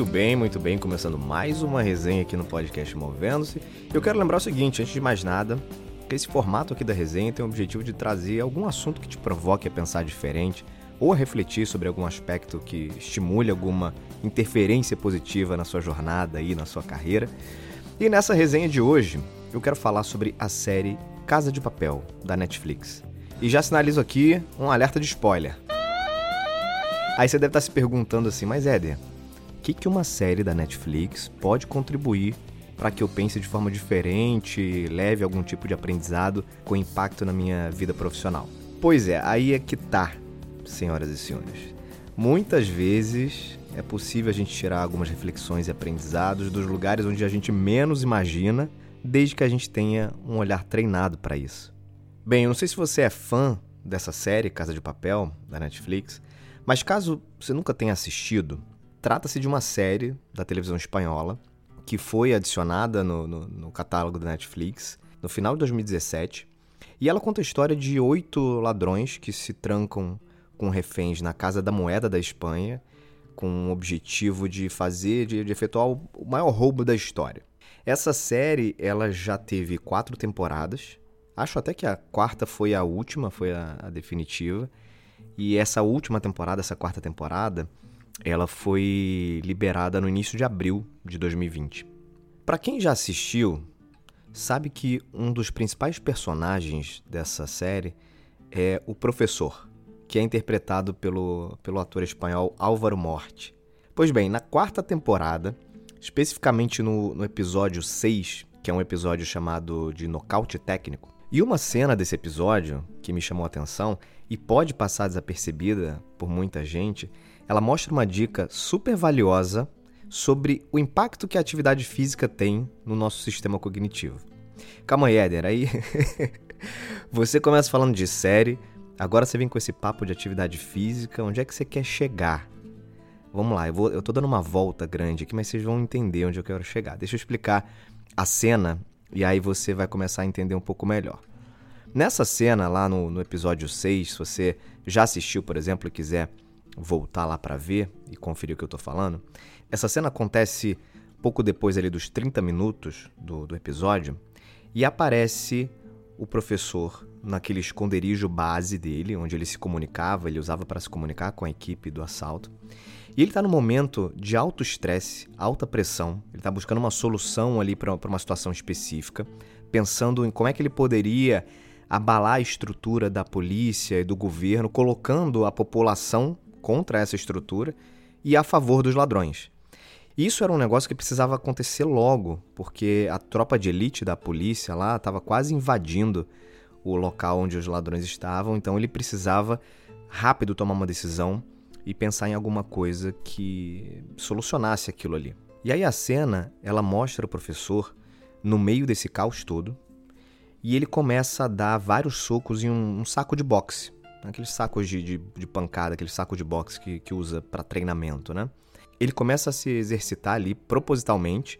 Muito bem, muito bem. Começando mais uma resenha aqui no podcast Movendo-se. Eu quero lembrar o seguinte, antes de mais nada, que esse formato aqui da resenha tem o objetivo de trazer algum assunto que te provoque a pensar diferente ou a refletir sobre algum aspecto que estimule alguma interferência positiva na sua jornada e na sua carreira. E nessa resenha de hoje, eu quero falar sobre a série Casa de Papel, da Netflix. E já sinalizo aqui um alerta de spoiler. Aí você deve estar se perguntando assim, mas Éder, que, que uma série da Netflix pode contribuir para que eu pense de forma diferente, leve algum tipo de aprendizado com impacto na minha vida profissional? Pois é, aí é que tá, senhoras e senhores. Muitas vezes é possível a gente tirar algumas reflexões e aprendizados dos lugares onde a gente menos imagina, desde que a gente tenha um olhar treinado para isso. Bem, eu não sei se você é fã dessa série Casa de Papel da Netflix, mas caso você nunca tenha assistido, Trata-se de uma série da televisão espanhola que foi adicionada no, no, no, catálogo da Netflix no final de 2017. E ela conta a história de oito ladrões que se trancam com reféns na Casa da Moeda da Espanha com o objetivo de fazer, de, de efetuar o, maior roubo da história. Essa série ela já teve quatro temporadas. Acho até que a quarta foi a última, foi a, a definitiva. E essa última temporada, essa quarta temporada, ela foi liberada no início de abril de 2020. Para quem já assistiu, sabe que um dos principais personagens dessa série é o professor, que é interpretado pelo, pelo ator espanhol Álvaro Morte. Pois bem, na quarta temporada, especificamente no, no episódio 6, que é um episódio chamado de Nocaute Técnico, e uma cena desse episódio que me chamou a atenção e pode passar desapercebida por muita gente ela mostra uma dica super valiosa sobre o impacto que a atividade física tem no nosso sistema cognitivo. Calma aí, Éder, aí você começa falando de série, agora você vem com esse papo de atividade física, onde é que você quer chegar? Vamos lá, eu, vou, eu tô dando uma volta grande aqui, mas vocês vão entender onde eu quero chegar. Deixa eu explicar a cena e aí você vai começar a entender um pouco melhor. Nessa cena, lá no, no episódio 6, se você já assistiu, por exemplo, e quiser voltar lá para ver e conferir o que eu tô falando, essa cena acontece pouco depois ali dos 30 minutos do, do episódio e aparece o professor naquele esconderijo base dele, onde ele se comunicava, ele usava para se comunicar com a equipe do assalto. E ele está num momento de alto estresse, alta pressão, ele está buscando uma solução ali para uma situação específica, pensando em como é que ele poderia abalar a estrutura da polícia e do governo, colocando a população contra essa estrutura e a favor dos ladrões. Isso era um negócio que precisava acontecer logo, porque a tropa de elite da polícia lá estava quase invadindo o local onde os ladrões estavam, então ele precisava rápido tomar uma decisão e pensar em alguma coisa que solucionasse aquilo ali. E aí a cena, ela mostra o professor no meio desse caos todo, e ele começa a dar vários socos em um, um saco de boxe. Aqueles sacos de, de, de pancada, aquele saco de boxe que, que usa para treinamento, né? Ele começa a se exercitar ali propositalmente,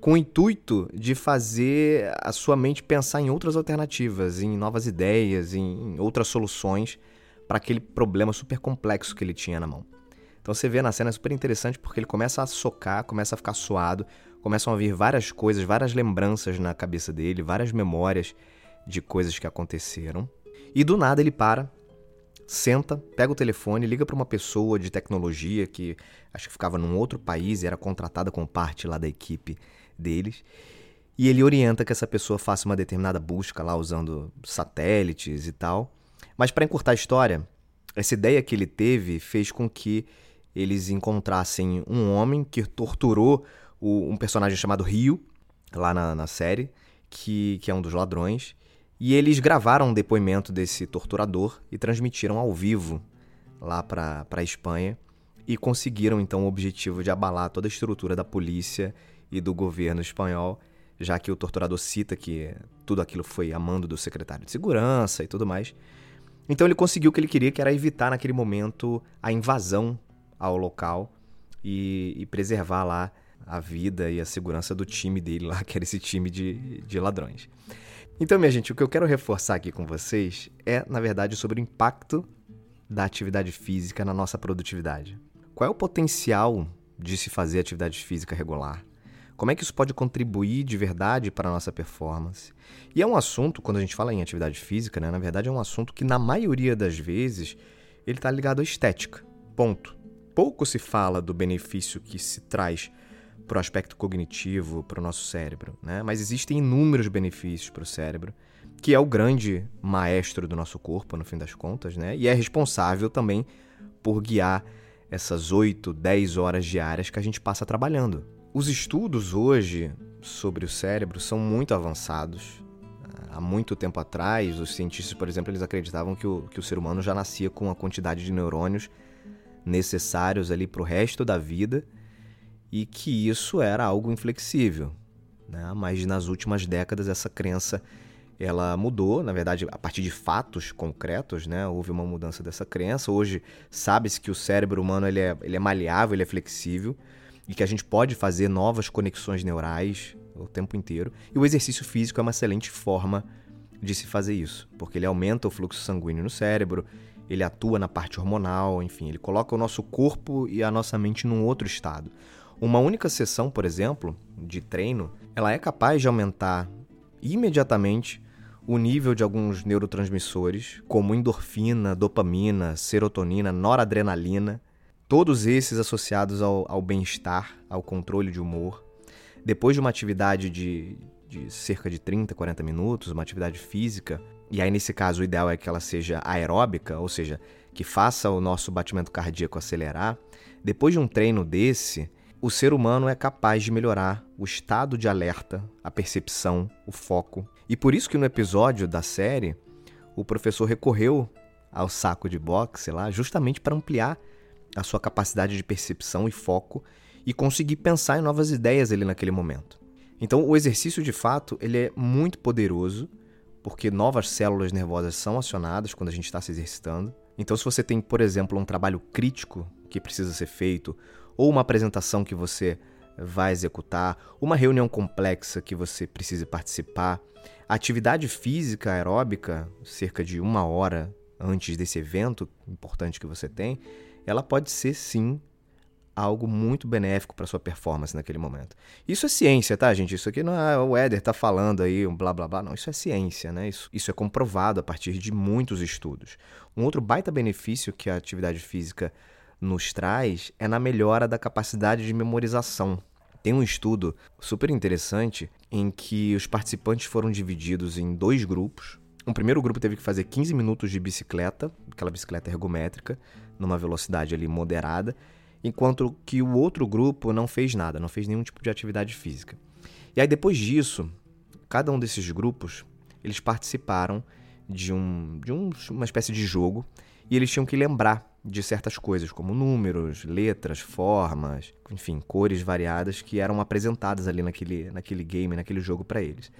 com o intuito de fazer a sua mente pensar em outras alternativas, em novas ideias, em outras soluções para aquele problema super complexo que ele tinha na mão. Então você vê na cena é super interessante porque ele começa a socar, começa a ficar suado, começam a vir várias coisas, várias lembranças na cabeça dele, várias memórias de coisas que aconteceram. E do nada ele para, senta, pega o telefone, liga para uma pessoa de tecnologia que acho que ficava num outro país e era contratada como parte lá da equipe deles. E ele orienta que essa pessoa faça uma determinada busca lá usando satélites e tal. Mas para encurtar a história, essa ideia que ele teve fez com que eles encontrassem um homem que torturou o, um personagem chamado Rio, lá na, na série, que, que é um dos ladrões, e eles gravaram um depoimento desse torturador e transmitiram ao vivo lá para a Espanha e conseguiram então o objetivo de abalar toda a estrutura da polícia e do governo espanhol, já que o torturador cita que tudo aquilo foi a mando do secretário de segurança e tudo mais. Então ele conseguiu o que ele queria, que era evitar naquele momento a invasão ao local e, e preservar lá a vida e a segurança do time dele lá, que era esse time de, de ladrões. Então, minha gente, o que eu quero reforçar aqui com vocês é, na verdade, sobre o impacto da atividade física na nossa produtividade. Qual é o potencial de se fazer atividade física regular? Como é que isso pode contribuir de verdade para a nossa performance? E é um assunto, quando a gente fala em atividade física, né, na verdade é um assunto que, na maioria das vezes, ele está ligado à estética. Ponto. Pouco se fala do benefício que se traz para o aspecto cognitivo, para o nosso cérebro, né? mas existem inúmeros benefícios para o cérebro, que é o grande maestro do nosso corpo, no fim das contas, né? e é responsável também por guiar essas 8, 10 horas diárias que a gente passa trabalhando. Os estudos hoje sobre o cérebro são muito avançados. Há muito tempo atrás, os cientistas, por exemplo, eles acreditavam que o, que o ser humano já nascia com a quantidade de neurônios necessários ali para o resto da vida e que isso era algo inflexível. Né? Mas nas últimas décadas essa crença ela mudou, na verdade, a partir de fatos concretos, né? Houve uma mudança dessa crença. Hoje sabe-se que o cérebro humano ele é, ele é maleável, ele é flexível e que a gente pode fazer novas conexões neurais o tempo inteiro. E o exercício físico é uma excelente forma de se fazer isso, porque ele aumenta o fluxo sanguíneo no cérebro, ele atua na parte hormonal, enfim, ele coloca o nosso corpo e a nossa mente num outro estado. Uma única sessão, por exemplo, de treino, ela é capaz de aumentar imediatamente o nível de alguns neurotransmissores, como endorfina, dopamina, serotonina, noradrenalina, todos esses associados ao, ao bem-estar, ao controle de humor. Depois de uma atividade de, de cerca de 30, 40 minutos, uma atividade física, e aí nesse caso o ideal é que ela seja aeróbica, ou seja, que faça o nosso batimento cardíaco acelerar, depois de um treino desse, o ser humano é capaz de melhorar o estado de alerta, a percepção, o foco. E por isso que no episódio da série, o professor recorreu ao saco de boxe lá, justamente para ampliar a sua capacidade de percepção e foco e conseguir pensar em novas ideias ali naquele momento. Então, o exercício de fato ele é muito poderoso porque novas células nervosas são acionadas quando a gente está se exercitando. Então, se você tem, por exemplo, um trabalho crítico que precisa ser feito, ou uma apresentação que você vai executar, uma reunião complexa que você precise participar, atividade física aeróbica, cerca de uma hora antes desse evento importante que você tem, ela pode ser sim algo muito benéfico para sua performance naquele momento. Isso é ciência, tá, gente? Isso aqui não é o Éder tá falando aí, um blá blá blá, não, isso é ciência, né? Isso, isso é comprovado a partir de muitos estudos. Um outro baita benefício que a atividade física nos traz é na melhora da capacidade de memorização. Tem um estudo super interessante em que os participantes foram divididos em dois grupos. Um primeiro grupo teve que fazer 15 minutos de bicicleta, aquela bicicleta ergométrica, numa velocidade ali moderada, enquanto que o outro grupo não fez nada, não fez nenhum tipo de atividade física. E aí depois disso, cada um desses grupos, eles participaram de, um, de um, uma espécie de jogo e eles tinham que lembrar de certas coisas, como números, letras, formas, enfim, cores variadas que eram apresentadas ali naquele, naquele game, naquele jogo para eles.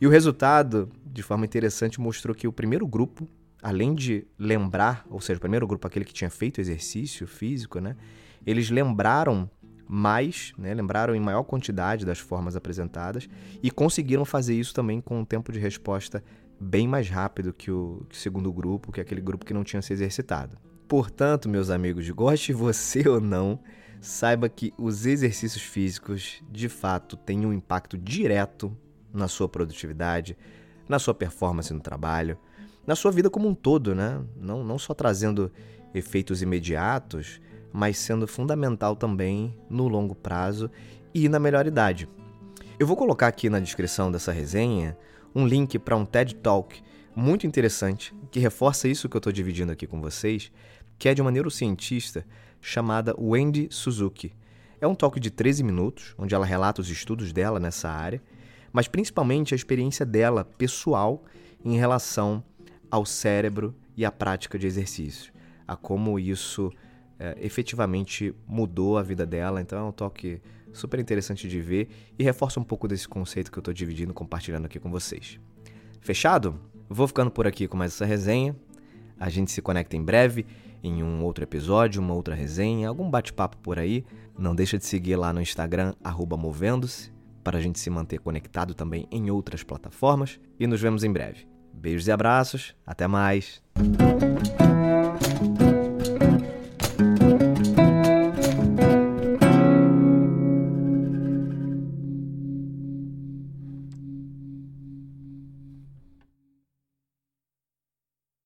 E o resultado, de forma interessante, mostrou que o primeiro grupo além de lembrar, ou seja, o primeiro grupo, aquele que tinha feito exercício físico, né? Eles lembraram mais, né? lembraram em maior quantidade das formas apresentadas e conseguiram fazer isso também com um tempo de resposta bem mais rápido que o, segundo grupo, que é aquele grupo que não tinha se exercitado. Portanto, meus amigos, goste você ou não, saiba que os exercícios físicos de fato têm um impacto direto na sua produtividade, na sua performance no trabalho, na sua vida como um todo, né? Não, não só trazendo efeitos imediatos, mas sendo fundamental também no longo prazo e na melhor idade. Eu vou colocar aqui na descrição dessa resenha um link para um TED Talk muito interessante que reforça isso que eu estou dividindo aqui com vocês, que é de uma neurocientista chamada Wendy Suzuki. É um talk de 13 minutos, onde ela relata os estudos dela nessa área, mas principalmente a experiência dela pessoal em relação ao cérebro e à prática de exercício, a como isso é, efetivamente mudou a vida dela. Então é um toque super interessante de ver e reforça um pouco desse conceito que eu estou dividindo, compartilhando aqui com vocês. Fechado? Vou ficando por aqui com mais essa resenha. A gente se conecta em breve em um outro episódio, uma outra resenha, algum bate-papo por aí. Não deixa de seguir lá no Instagram, movendo-se, para a gente se manter conectado também em outras plataformas. E nos vemos em breve. Beijos e abraços, até mais!